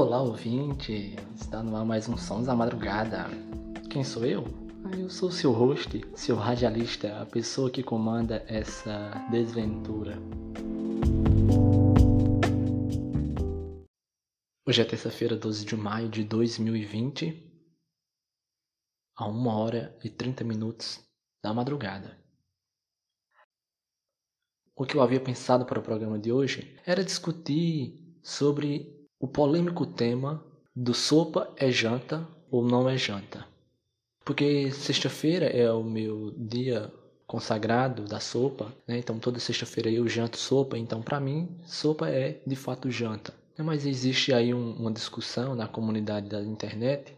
Olá, ouvinte! Está no ar mais um Sons da Madrugada. Quem sou eu? Ah, eu sou seu host, seu radialista, a pessoa que comanda essa desventura. Hoje é terça-feira, 12 de maio de 2020, a 1 hora e 30 minutos da madrugada. O que eu havia pensado para o programa de hoje era discutir sobre o polêmico tema do sopa é janta ou não é janta. Porque sexta-feira é o meu dia consagrado da sopa, né? Então toda sexta-feira eu janto sopa, então para mim sopa é de fato janta. Mas existe aí um, uma discussão na comunidade da internet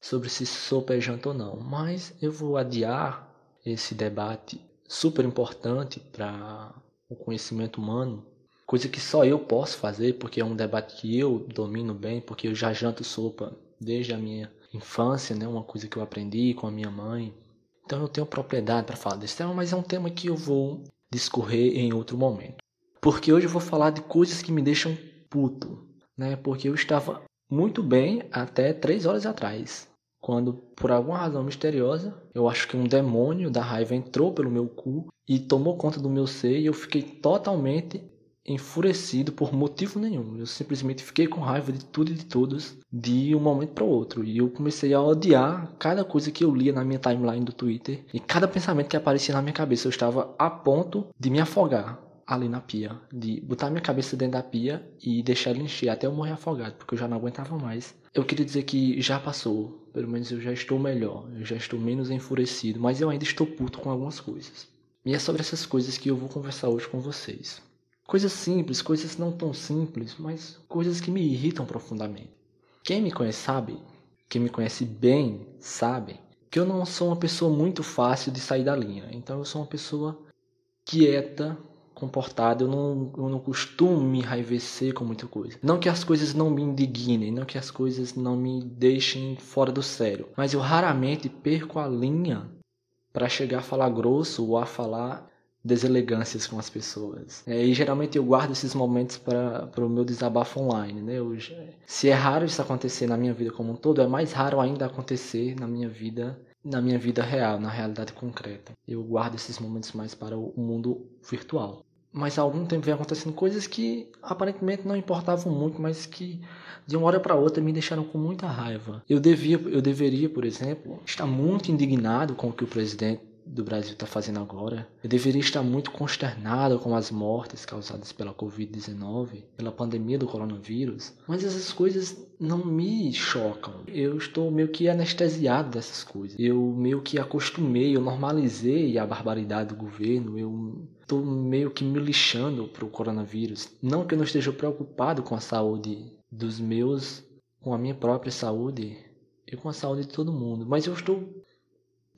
sobre se sopa é janta ou não. Mas eu vou adiar esse debate super importante para o conhecimento humano coisa que só eu posso fazer, porque é um debate que eu domino bem, porque eu já janto sopa desde a minha infância, né? Uma coisa que eu aprendi com a minha mãe. Então eu tenho propriedade para falar desse tema, mas é um tema que eu vou discorrer em outro momento. Porque hoje eu vou falar de coisas que me deixam puto, né? Porque eu estava muito bem até três horas atrás, quando por alguma razão misteriosa, eu acho que um demônio da raiva entrou pelo meu cu e tomou conta do meu ser e eu fiquei totalmente enfurecido por motivo nenhum. Eu simplesmente fiquei com raiva de tudo e de todos de um momento para o outro. E eu comecei a odiar cada coisa que eu lia na minha timeline do Twitter e cada pensamento que aparecia na minha cabeça. Eu estava a ponto de me afogar ali na pia, de botar minha cabeça dentro da pia e deixar ele encher até eu morrer afogado, porque eu já não aguentava mais. Eu queria dizer que já passou, pelo menos eu já estou melhor, eu já estou menos enfurecido, mas eu ainda estou puto com algumas coisas. E é sobre essas coisas que eu vou conversar hoje com vocês. Coisas simples, coisas não tão simples, mas coisas que me irritam profundamente. Quem me conhece sabe, quem me conhece bem sabe, que eu não sou uma pessoa muito fácil de sair da linha. Então eu sou uma pessoa quieta, comportada, eu não, eu não costumo me enraivecer com muita coisa. Não que as coisas não me indignem, não que as coisas não me deixem fora do sério, mas eu raramente perco a linha para chegar a falar grosso ou a falar deselegâncias com as pessoas. É, e geralmente eu guardo esses momentos para o meu desabafo online. Né? Eu, se é raro isso acontecer na minha vida como um todo, é mais raro ainda acontecer na minha vida na minha vida real, na realidade concreta. Eu guardo esses momentos mais para o mundo virtual. Mas há algum tempo vem acontecendo coisas que aparentemente não importavam muito, mas que de uma hora para outra me deixaram com muita raiva. Eu devia, eu deveria, por exemplo, estar muito indignado com o que o presidente do Brasil está fazendo agora. Eu deveria estar muito consternado com as mortes causadas pela Covid-19, pela pandemia do coronavírus, mas essas coisas não me chocam. Eu estou meio que anestesiado dessas coisas. Eu meio que acostumei, eu normalizei a barbaridade do governo, eu estou meio que me lixando para o coronavírus. Não que eu não esteja preocupado com a saúde dos meus, com a minha própria saúde e com a saúde de todo mundo, mas eu estou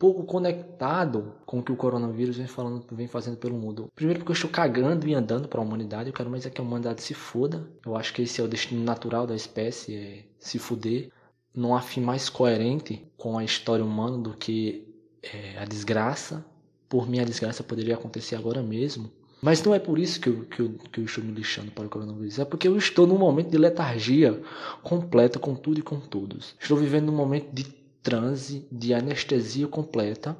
pouco conectado com o que o coronavírus vem falando, vem fazendo pelo mundo. Primeiro porque eu estou cagando e andando para a humanidade, eu quero mais é que a humanidade se foda. Eu acho que esse é o destino natural da espécie, é se fuder. Não há fim mais coerente com a história humana do que é, a desgraça. Por mim, a desgraça poderia acontecer agora mesmo. Mas não é por isso que eu, que, eu, que eu estou me lixando para o coronavírus. É porque eu estou num momento de letargia completa com tudo e com todos. Estou vivendo num momento de transe de anestesia completa.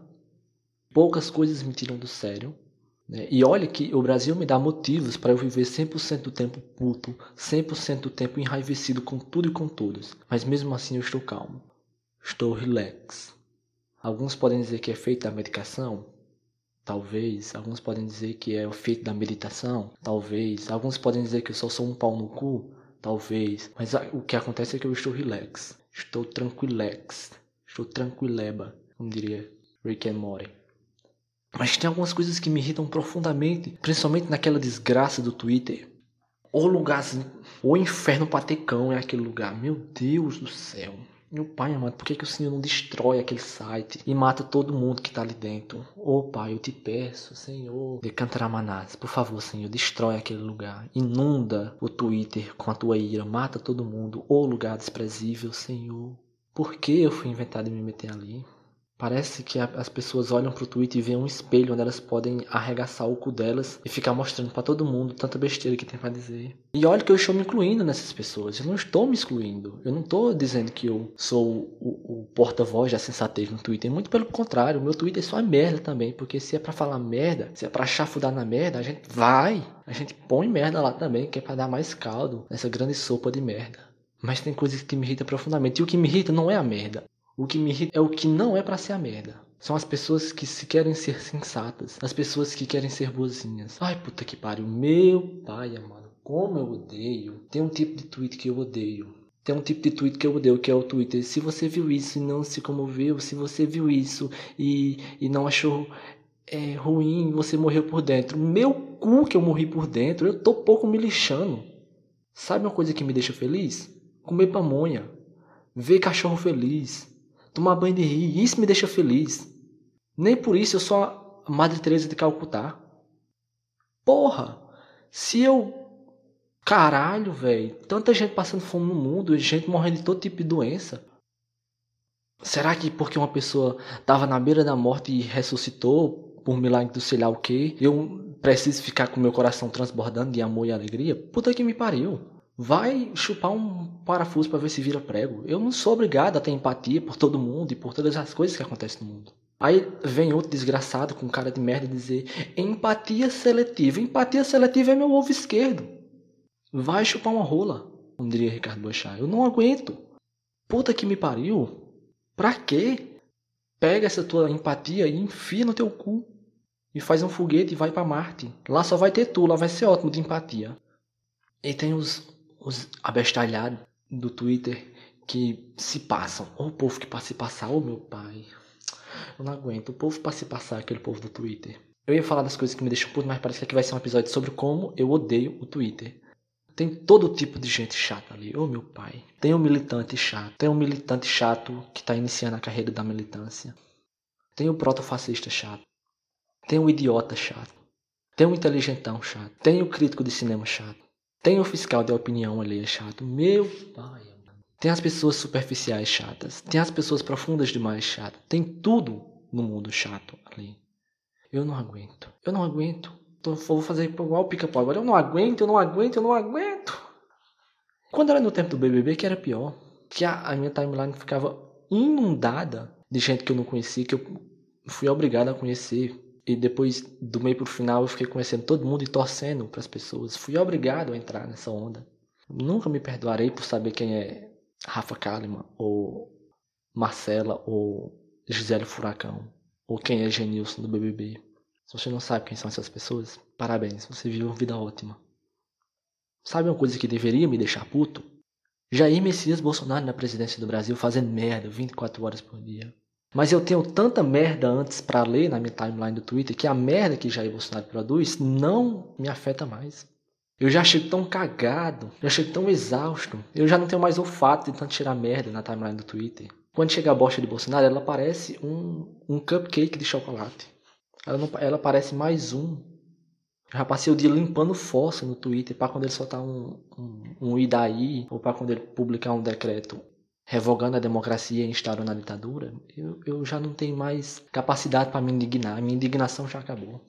Poucas coisas me tiram do sério. Né? E olha que o Brasil me dá motivos para eu viver 100% do tempo puto, 100% do tempo enraivecido com tudo e com todos. Mas mesmo assim eu estou calmo. Estou relax. Alguns podem dizer que é feito da medicação. Talvez. Alguns podem dizer que é o feito da meditação. Talvez. Alguns podem dizer que eu só sou um pau no cu. Talvez. Mas o que acontece é que eu estou relax. Estou tranquilex. Estou tranquileba, como diria Rick and Morty. Mas tem algumas coisas que me irritam profundamente, principalmente naquela desgraça do Twitter. O lugarzinho, o inferno patecão é aquele lugar. Meu Deus do céu. Meu pai amado, por que, que o Senhor não destrói aquele site e mata todo mundo que está ali dentro? Ô oh, Pai, eu te peço, Senhor, de Cantaramanás, por favor, Senhor, destrói aquele lugar. Inunda o Twitter com a tua ira, mata todo mundo. Ô oh, lugar desprezível, Senhor. Por que eu fui inventado de me meter ali? Parece que as pessoas olham pro Twitter e veem um espelho onde elas podem arregaçar o cu delas e ficar mostrando para todo mundo tanta besteira que tem para dizer. E olha que eu estou me incluindo nessas pessoas. Eu não estou me excluindo. Eu não estou dizendo que eu sou o, o porta-voz da sensatez no Twitter. Muito pelo contrário, o meu Twitter só é merda também. Porque se é para falar merda, se é para chafudar na merda, a gente vai. A gente põe merda lá também, que é para dar mais caldo nessa grande sopa de merda. Mas tem coisas que me irritam profundamente. E o que me irrita não é a merda. O que me irrita é o que não é para ser a merda. São as pessoas que se querem ser sensatas. As pessoas que querem ser boazinhas. Ai, puta que pariu. Meu pai, mano. Como eu odeio. Tem um tipo de tweet que eu odeio. Tem um tipo de tweet que eu odeio, que é o Twitter. Se você viu isso e não se comoveu, se você viu isso e, e não achou é, ruim, você morreu por dentro. Meu cu que eu morri por dentro, eu tô pouco me lixando. Sabe uma coisa que me deixa feliz? Comer pamonha. Ver cachorro feliz tomar banho de rio. Isso me deixa feliz. Nem por isso eu sou a Madre Teresa de Calcutá. Porra, se eu Caralho, velho. Tanta gente passando fome no mundo, gente morrendo de todo tipo de doença. Será que porque uma pessoa estava na beira da morte e ressuscitou por milagre do sei lá o que, eu preciso ficar com meu coração transbordando de amor e alegria? Puta que me pariu vai chupar um parafuso para ver se vira prego. Eu não sou obrigado a ter empatia por todo mundo e por todas as coisas que acontecem no mundo. Aí vem outro desgraçado com cara de merda dizer empatia seletiva. Empatia seletiva é meu ovo esquerdo. Vai chupar uma rola, como diria Ricardo Boechat. Eu não aguento. Puta que me pariu. Pra quê? Pega essa tua empatia e enfia no teu cu. E faz um foguete e vai para Marte. Lá só vai ter tu, lá vai ser ótimo de empatia. E tem os os abestalhados do Twitter que se passam. O povo que passa se passar, ô meu pai. Eu não aguento. O povo para se passar, aquele povo do Twitter. Eu ia falar das coisas que me deixam puto, mas parece que aqui vai ser um episódio sobre como eu odeio o Twitter. Tem todo tipo de gente chata ali. Ô meu pai. Tem um militante chato. Tem um militante chato que está iniciando a carreira da militância. Tem o protofascista chato. Tem o idiota chato. Tem o inteligentão chato. Tem o crítico de cinema chato. Tem o fiscal de opinião ali, é chato. Meu pai. Tem as pessoas superficiais chatas. Tem as pessoas profundas demais chatas. Tem tudo no mundo chato ali. Eu não aguento. Eu não aguento. Então, vou fazer igual o pica-pau. Agora eu não aguento, eu não aguento, eu não aguento. Quando era no tempo do BBB, que era pior. Que a, a minha timeline ficava inundada de gente que eu não conhecia, que eu fui obrigado a conhecer e depois, do meio pro final, eu fiquei conhecendo todo mundo e torcendo para as pessoas. Fui obrigado a entrar nessa onda. Nunca me perdoarei por saber quem é Rafa Kalimann, ou Marcela, ou Gisele Furacão, ou quem é Genilson do BBB. Se você não sabe quem são essas pessoas, parabéns, você viveu uma vida ótima. Sabe uma coisa que deveria me deixar puto? Jair Messias Bolsonaro na presidência do Brasil fazendo merda 24 horas por dia. Mas eu tenho tanta merda antes para ler na minha timeline do Twitter que a merda que Jair Bolsonaro produz não me afeta mais. Eu já chego tão cagado, já chego tão exausto. Eu já não tenho mais olfato de tanto tirar merda na timeline do Twitter. Quando chega a bosta de Bolsonaro, ela parece um, um cupcake de chocolate. Ela, não, ela parece mais um. Já passei o dia limpando fossa no Twitter para quando ele soltar um, um, um e daí, ou para quando ele publicar um decreto revogando a democracia e instaurando a ditadura, eu, eu já não tenho mais capacidade para me indignar. A minha indignação já acabou.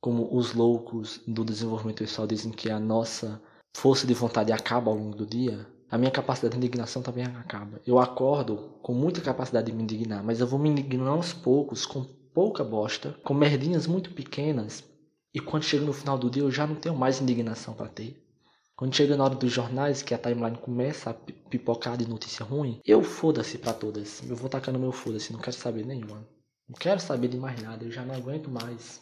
Como os loucos do desenvolvimento pessoal dizem que a nossa força de vontade acaba ao longo do dia, a minha capacidade de indignação também acaba. Eu acordo com muita capacidade de me indignar, mas eu vou me indignar aos poucos, com pouca bosta, com merdinhas muito pequenas, e quando chega no final do dia eu já não tenho mais indignação para ter. Quando chega na hora dos jornais, que a timeline começa a pipocar de notícia ruim, eu foda-se pra todas. Eu vou tacar no meu foda-se, não quero saber nenhuma. Não quero saber de mais nada, eu já não aguento mais.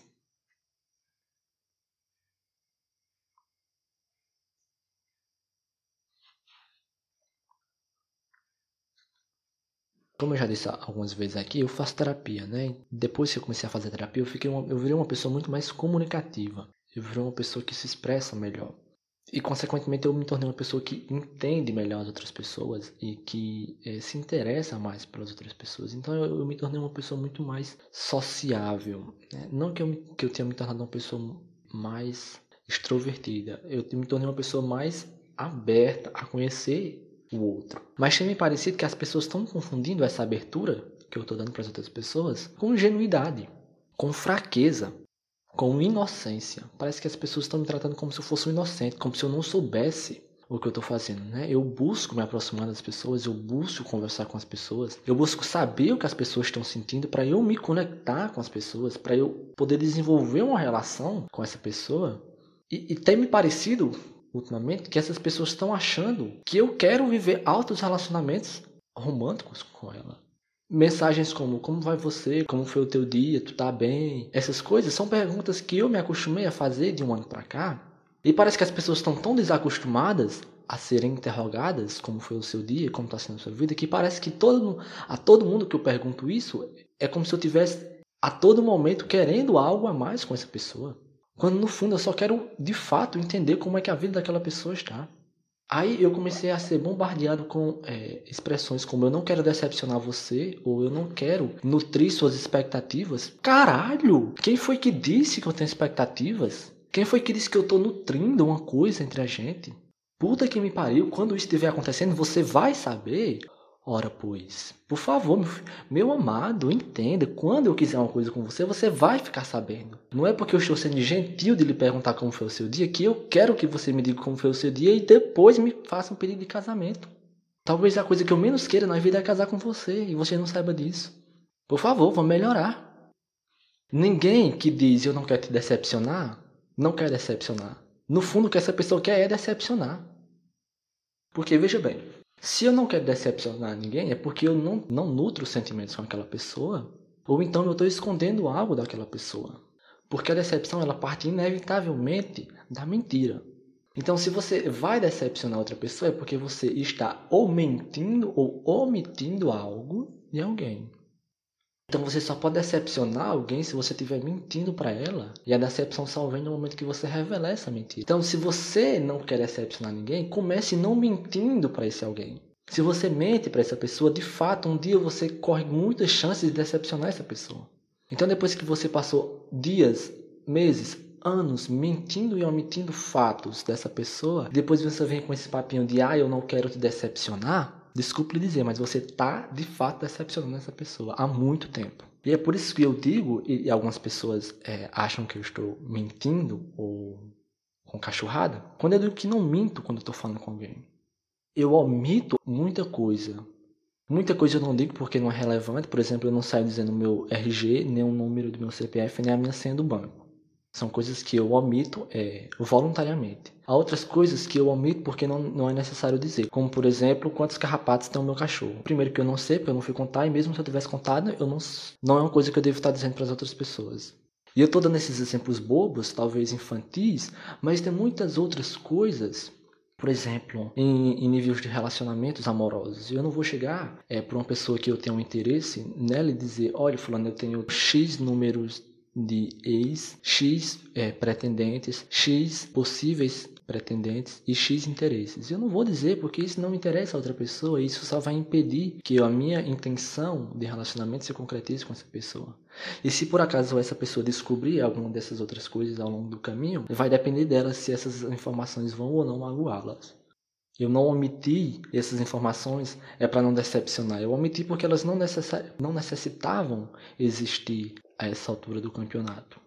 Como eu já disse algumas vezes aqui, eu faço terapia, né? Depois que eu comecei a fazer terapia, eu, fiquei uma, eu virei uma pessoa muito mais comunicativa. Eu virei uma pessoa que se expressa melhor. E, consequentemente, eu me tornei uma pessoa que entende melhor as outras pessoas e que é, se interessa mais pelas outras pessoas. Então, eu, eu, me tornei uma pessoa muito mais sociável. Né? Não que eu, que eu tenha me tornado uma pessoa mais extrovertida. Eu me tornei uma pessoa mais aberta a conhecer o outro. Mas tem me parecido que as pessoas estão confundindo essa abertura que eu estou dando para as outras pessoas com genuidade, com fraqueza, com inocência. Parece que as pessoas estão me tratando como se eu fosse um inocente, como se eu não soubesse o que eu estou fazendo, né? Eu busco me aproximar das pessoas, eu busco conversar com as pessoas, eu busco saber o que as pessoas estão sentindo para eu me conectar com as pessoas, para eu poder desenvolver uma relação com essa pessoa. E, e tem me parecido ultimamente que essas pessoas estão achando que eu quero viver altos relacionamentos românticos com ela. Mensagens como como vai você, como foi o teu dia, tu tá bem? Essas coisas são perguntas que eu me acostumei a fazer de um ano para cá e parece que as pessoas estão tão desacostumadas a serem interrogadas, como foi o seu dia, como está sendo a sua vida, que parece que todo, a todo mundo que eu pergunto isso é como se eu tivesse a todo momento querendo algo a mais com essa pessoa. Quando no fundo eu só quero de fato entender como é que a vida daquela pessoa está. Aí eu comecei a ser bombardeado com é, expressões como eu não quero decepcionar você ou eu não quero nutrir suas expectativas. Caralho! Quem foi que disse que eu tenho expectativas? Quem foi que disse que eu estou nutrindo uma coisa entre a gente? Puta que me pariu, quando isso estiver acontecendo, você vai saber. Ora, pois, por favor, meu, meu, amado, entenda. Quando eu quiser uma coisa com você, você vai ficar sabendo. Não é porque eu estou sendo gentil de lhe perguntar como foi o seu dia que eu quero que você me diga como foi o seu dia e depois me faça um pedido de casamento. Talvez a coisa que eu menos queira na vida é casar com você e você não saiba disso. Por favor, vamos melhorar. Ninguém que diz eu não quero te decepcionar não quer decepcionar. No fundo, o que essa pessoa quer é decepcionar. Porque, veja bem, se eu não quero decepcionar ninguém, é porque eu não, não nutro sentimentos com aquela pessoa, ou então eu estou escondendo algo daquela pessoa. Porque a decepção ela parte inevitavelmente da mentira. Então, se você vai decepcionar outra pessoa, é porque você está ou mentindo ou omitindo algo de alguém. Então você só pode decepcionar alguém se você estiver mentindo para ela. E a decepção só vem no momento que você revelar essa mentira. Então, se você não quer decepcionar ninguém, comece não mentindo para esse alguém. Se você mente para essa pessoa, de fato, um dia você corre muitas chances de decepcionar essa pessoa. Então, depois que você passou dias, meses, anos mentindo e omitindo fatos dessa pessoa, depois você vem com esse papinho de ah, eu não quero te decepcionar, Desculpe lhe dizer, mas você está de fato decepcionando essa pessoa há muito tempo. E é por isso que eu digo, e, algumas pessoas é, acham que eu estou mentindo ou com cachorrada, quando eu digo que não minto quando eu estou falando com alguém. Eu omito muita coisa. Muita coisa eu não digo porque não é relevante. Por exemplo, eu não saio dizendo meu RG, nem o número do meu CPF, nem a minha senha do banco. São coisas que eu omito é, voluntariamente. Há outras coisas que eu omito porque não, não é necessário dizer, como por exemplo, quantos carrapatos tem o meu cachorro. Primeiro que eu não sei, porque eu não fui contar, e mesmo se eu tivesse contado, eu não, não é uma coisa que eu devo estar dizendo para as outras pessoas. E eu estou dando esses exemplos bobos, talvez infantis, mas tem muitas outras coisas por exemplo, em, em, níveis de relacionamentos amorosos. Eu não vou chegar é, para uma pessoa que eu tenho um interesse nela e dizer: olha, Fulano, eu tenho X números de ex, X é, pretendentes, X possíveis pretendentes e X interesses. Eu não vou dizer porque isso não interessa a outra pessoa, isso só vai impedir que a minha intenção de relacionamento se concretize com essa pessoa. E se por acaso essa pessoa descobrir alguma dessas outras coisas ao longo do caminho, vai depender dela se essas informações vão ou não magoá-las. Eu não omiti essas informações é para não decepcionar. Eu omiti porque elas não, não necessitavam existir a essa altura do campeonato.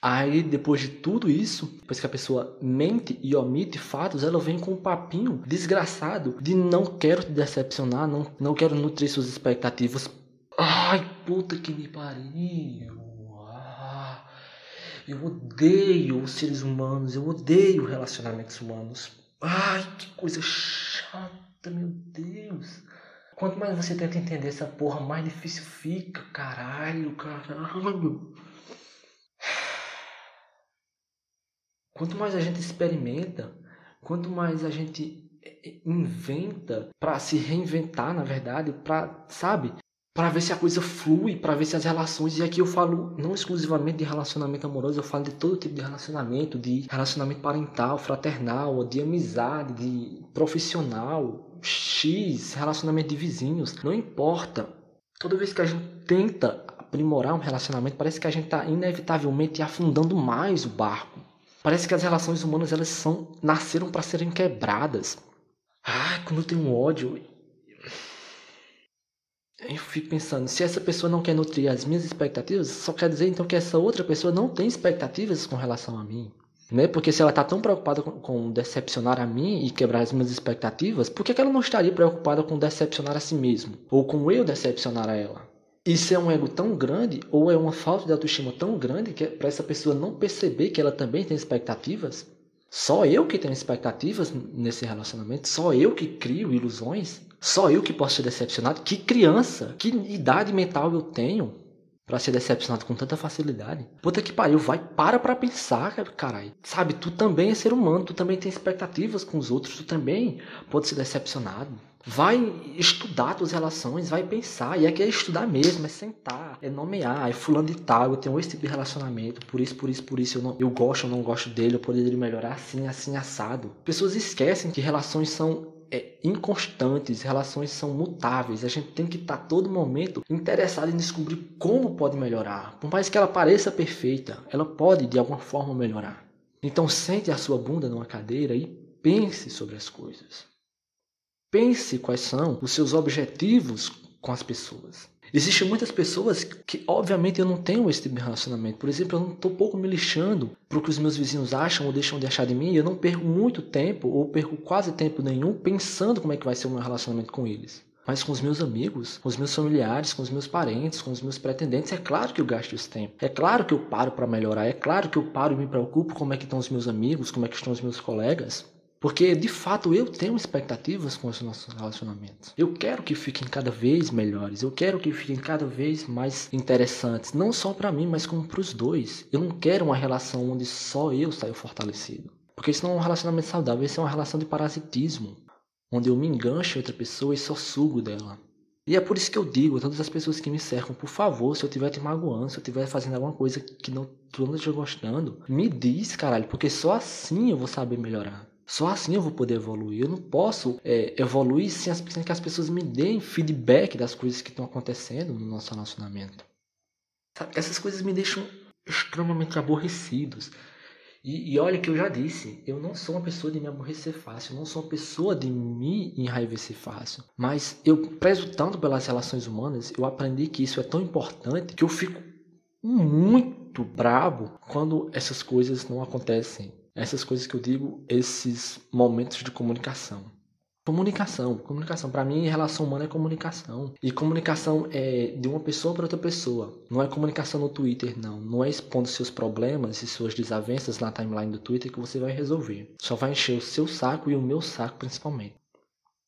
Aí, depois de tudo isso, depois que a pessoa mente e omite fatos, ela vem com um papinho desgraçado de não quero te decepcionar, não, não quero nutrir suas expectativas. Ai, puta que me pariu. Ah, eu odeio os seres humanos, eu odeio relacionamentos humanos. Ai, que coisa chata, meu Deus. Quanto mais você tenta entender essa porra, mais difícil fica. Caralho, caralho. Quanto mais a gente experimenta, quanto mais a gente inventa para se reinventar, na verdade, para, sabe? Para ver se a coisa flui, para ver se as relações, e aqui eu falo não exclusivamente de relacionamento amoroso, eu falo de todo tipo de relacionamento, de relacionamento parental, fraternal, de amizade, de profissional, X, relacionamento de vizinhos, não importa. Toda vez que a gente tenta aprimorar um relacionamento, parece que a gente está inevitavelmente afundando mais o barco. Parece que as relações humanas elas são nasceram para serem quebradas. Ah, quando eu tenho ódio, eu fico pensando, se essa pessoa não quer nutrir as minhas expectativas, só quer dizer então que essa outra pessoa não tem expectativas com relação a mim. Né? Porque se ela está tão preocupada com, com, decepcionar a mim e quebrar as minhas expectativas, por que, que ela não estaria preocupada com decepcionar a si mesmo? Ou com eu decepcionar a ela? Isso é um ego tão grande, ou é uma falta de autoestima tão grande, que é para essa pessoa não perceber que ela também tem expectativas? Só eu que tenho expectativas nesse relacionamento? Só eu que crio ilusões? Só eu que posso ser decepcionado? Que criança, que idade mental eu tenho para ser decepcionado com tanta facilidade? Puta que pariu, vai, para pra pensar, caralho. Sabe, tu também é ser humano, tu também tem expectativas com os outros, tu também pode ser decepcionado. Vai estudar tuas relações, vai pensar. E aqui é estudar mesmo, é sentar, é nomear, é fulano de tal, eu tenho esse tipo de relacionamento, por isso, por isso, por isso eu, não, eu gosto ou não gosto dele, eu poderia melhorar assim, assim, assado. Pessoas esquecem que relações são é, inconstantes, relações são mutáveis. A gente tem que estar tá, todo momento interessado em descobrir como pode melhorar. Por mais que ela pareça perfeita, ela pode de alguma forma melhorar. Então sente a sua bunda numa cadeira e pense sobre as coisas. Pense quais são os seus objetivos com as pessoas. Existem muitas pessoas que, obviamente, eu não tenho esse tipo de relacionamento. Por exemplo, eu não estou pouco me lixando para o que os meus vizinhos acham ou deixam de achar de mim. Eu não perco muito tempo, ou perco quase tempo nenhum, pensando como é que vai ser o meu relacionamento com eles. Mas com os meus amigos, com os meus familiares, com os meus parentes, com os meus pretendentes, é claro que eu gasto esse tempo. É claro que eu paro para melhorar. É claro que eu paro e me preocupo como é que estão os meus amigos, como é que estão os meus colegas. Porque de fato eu tenho expectativas com os nossos relacionamentos. Eu quero que fiquem cada vez melhores. Eu quero que fiquem cada vez mais interessantes, não só para mim, mas como para os dois. Eu não quero uma relação onde só eu saio fortalecido. Porque isso não é um relacionamento saudável, isso é uma relação de parasitismo, onde eu me engancho em outra pessoa e só sugo dela. E é por isso que eu digo a todas as pessoas que me cercam, por favor, se eu estiver te magoando, se eu estiver fazendo alguma coisa que não tu não esteja gostando, me diz, caralho, porque só assim eu vou saber melhorar. Só assim eu vou poder evoluir. Eu não posso é, evoluir sem, as, sem que as pessoas me deem feedback das coisas que estão acontecendo no nosso relacionamento. Sabe? Essas coisas me deixam extremamente aborrecidos. E, e, olha que eu já disse, eu não sou uma pessoa de me aborrecer fácil, eu não sou uma pessoa de me enraivecer fácil. Mas eu prezo tanto pelas relações humanas, eu aprendi que isso é tão importante que eu fico muito bravo quando essas coisas não acontecem essas coisas que eu digo, esses momentos de comunicação. Comunicação, comunicação. Para mim, relação humana é comunicação. E comunicação é de uma pessoa para outra pessoa. Não é comunicação no Twitter, não. Não é expondo seus problemas e suas desavenças na timeline do Twitter que você vai resolver. Só vai encher o seu saco e o meu saco principalmente.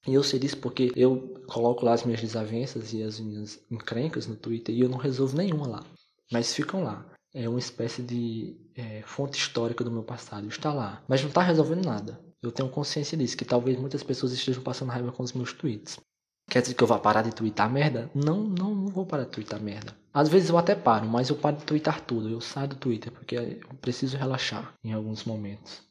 E eu sei disso porque eu coloco lá as minhas desavenças e as minhas encrencas no Twitter e eu não resolvo nenhuma lá. Mas ficam lá é uma espécie de é, fonte histórica do meu passado. Está lá, mas não está resolvendo nada. Eu tenho consciência disso, que talvez muitas pessoas estejam passando raiva com os meus tweets. Quer dizer que eu vá parar de twittar merda? Não, não, não vou parar de twittar merda. Às vezes eu até paro, mas eu paro de twittar tudo. Eu saio do Twitter porque eu preciso relaxar em alguns momentos.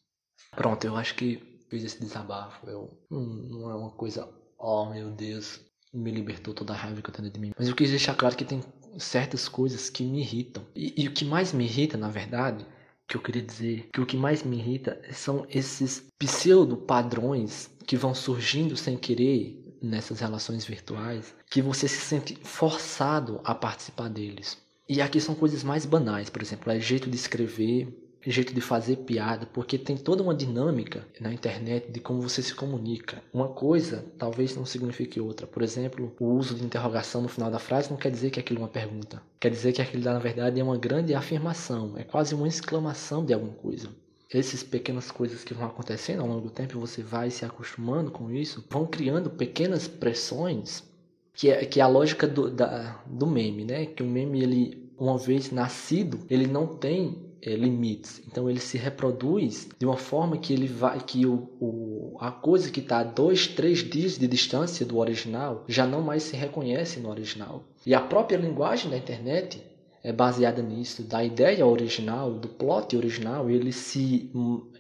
Pronto, eu acho que fiz esse desabafo. Eu, não, não é uma coisa, oh meu Deus, me libertou toda a raiva que eu tenho de mim. Mas eu quis deixar claro que tem certas coisas que me irritam. E, e o que mais me irrita, na verdade, que eu queria dizer que o que mais me irrita são esses pseudo padrões que vão surgindo sem querer nessas relações virtuais, que você se sente forçado a participar deles. E aqui são coisas mais banais, por exemplo, é jeito de escrever, jeito de fazer piada, porque tem toda uma dinâmica na internet de como você se comunica. Uma coisa talvez não signifique outra. Por exemplo, o uso de interrogação no final da frase não quer dizer que aquilo é uma pergunta. Quer dizer que aquilo na verdade é uma grande afirmação, é quase uma exclamação de alguma coisa. Essas pequenas coisas que vão acontecendo ao longo do tempo, você vai se acostumando com isso, vão criando pequenas pressões, que é, que é a lógica do, da, do meme, né? Que o meme, ele, uma vez nascido, ele não tem é, limites. Então ele se reproduz de uma forma que ele vai que o, o a coisa que está a dois, três dias de distância do original já não mais se reconhece no original. E a própria linguagem da internet é baseada nisso, da ideia original, do plot original, ele se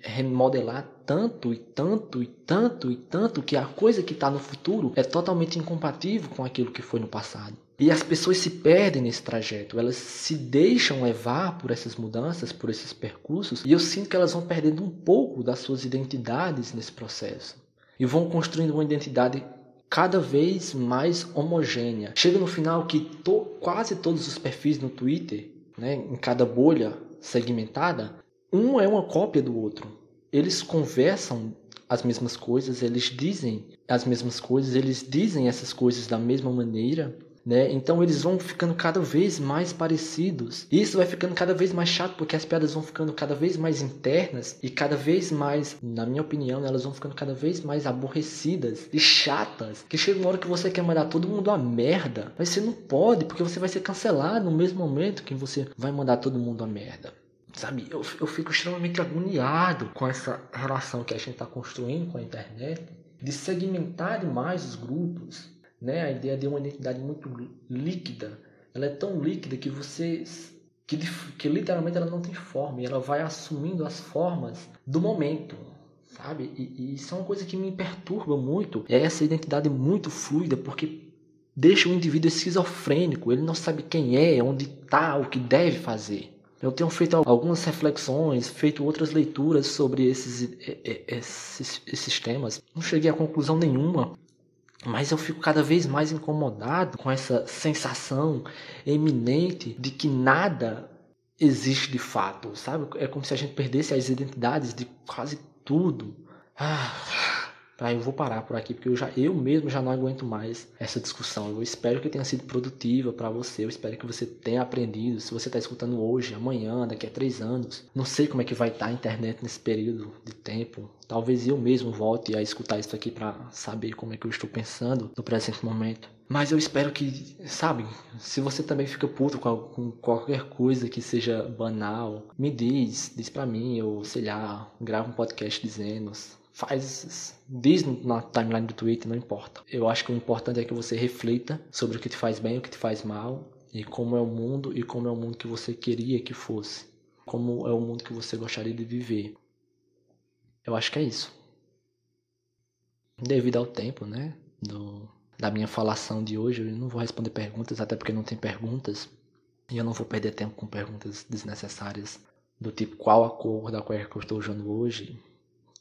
remodelar tanto e tanto e tanto e tanto que a coisa que está no futuro é totalmente incompatível com aquilo que foi no passado. E as pessoas se perdem nesse trajeto, elas se deixam levar por essas mudanças, por esses percursos, e eu sinto que elas vão perdendo um pouco das suas identidades nesse processo. E vão construindo uma identidade cada vez mais homogênea. Chega no final que to, quase todos os perfis no Twitter, né, em cada bolha segmentada, um é uma cópia do outro. Eles conversam as mesmas coisas, eles dizem as mesmas coisas, eles dizem essas coisas da mesma maneira, né? Então eles vão ficando cada vez mais parecidos. E isso vai ficando cada vez mais chato porque as piadas vão ficando cada vez mais internas e cada vez mais, na minha opinião, elas vão ficando cada vez mais aborrecidas e chatas. Que chega uma hora que você quer mandar todo mundo a merda, mas você não pode porque você vai ser cancelado no mesmo momento que você vai mandar todo mundo a merda. Sabe, eu, eu fico extremamente agoniado com essa relação que a gente está construindo com a internet de segmentar demais os grupos, né? A ideia de uma identidade muito líquida, ela é tão líquida que você que, que literalmente ela não tem forma e ela vai assumindo as formas do momento, sabe? E, e isso é uma coisa que me perturba muito. É essa identidade muito fluida porque deixa o indivíduo esquizofrênico, ele não sabe quem é, onde está, o que deve fazer. Eu tenho feito algumas reflexões, feito outras leituras sobre esses, esses, esses temas. Não cheguei a conclusão nenhuma, mas eu fico cada vez mais incomodado com essa sensação eminente de que nada existe de fato, sabe? É como se a gente perdesse as identidades de quase tudo. Ah, Tá, eu vou parar por aqui porque eu, já, eu mesmo já não aguento mais essa discussão. Eu espero que tenha sido produtiva para você. Eu espero que você tenha aprendido. Se você está escutando hoje, amanhã, daqui a três anos, não sei como é que vai estar tá a internet nesse período de tempo. Talvez eu mesmo volte a escutar isso aqui para saber como é que eu estou pensando no presente momento. Mas eu espero que, sabe, se você também fica puto com, com qualquer coisa que seja banal, me diz, diz pra mim, ou sei lá, grava um podcast dizendo, faz diz na timeline do Twitter, não importa. Eu acho que o importante é que você reflita sobre o que te faz bem, o que te faz mal e como é o mundo e como é o mundo que você queria que fosse, como é o mundo que você gostaria de viver. Eu acho que é isso. Devido ao tempo, né, do, da minha falação de hoje, eu não vou responder perguntas, até porque não tem perguntas. E eu não vou perder tempo com perguntas desnecessárias do tipo qual a cor da cueca que eu estou usando hoje,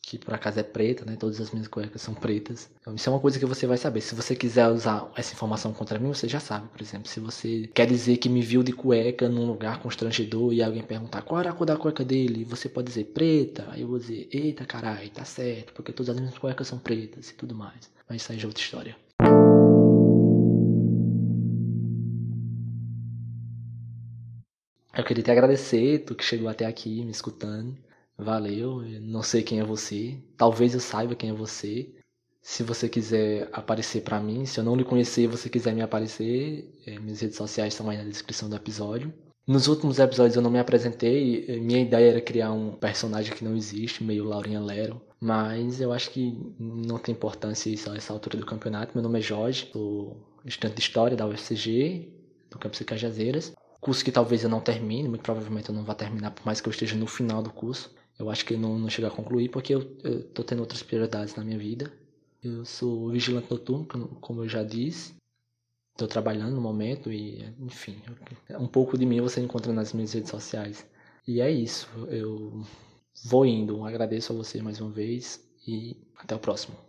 que por acaso é preta, né? Todas as minhas cuecas são pretas. Então, isso é uma coisa que você vai saber. Se você quiser usar essa informação contra mim, você já sabe. Por exemplo, se você quer dizer que me viu de cueca num lugar constrangedor e alguém perguntar qual era a cor da cueca dele, você pode dizer preta. Aí eu vou dizer, eita caralho, tá certo, porque todas as minhas cuecas são pretas e tudo mais. Mas isso aí já é outra história. Eu queria te agradecer, tu que chegou até aqui me escutando. Valeu, não sei quem é você. Talvez eu saiba quem é você. Se você quiser aparecer para mim, se eu não lhe conhecer e você quiser me aparecer, é, minhas redes sociais estão aí na descrição do episódio. Nos últimos episódios eu não me apresentei, minha ideia era criar um personagem que não existe, meio Laurinha Lero, mas eu acho que não tem importância isso a essa altura do campeonato. Meu nome é Jorge, sou estudante de História da UFCG, do campus de Cajazeiras. Curso que talvez eu não termine, muito provavelmente eu não vá terminar, por mais que eu esteja no final do curso eu acho que não, não chegar a concluir porque eu, eu tô tendo outras prioridades na minha vida. Eu sou vigilante noturno, como eu já disse. Estou trabalhando no momento e, enfim, um pouco de mim você encontra nas minhas redes sociais. E é isso. Eu vou indo. Agradeço a você mais uma vez e até o próximo.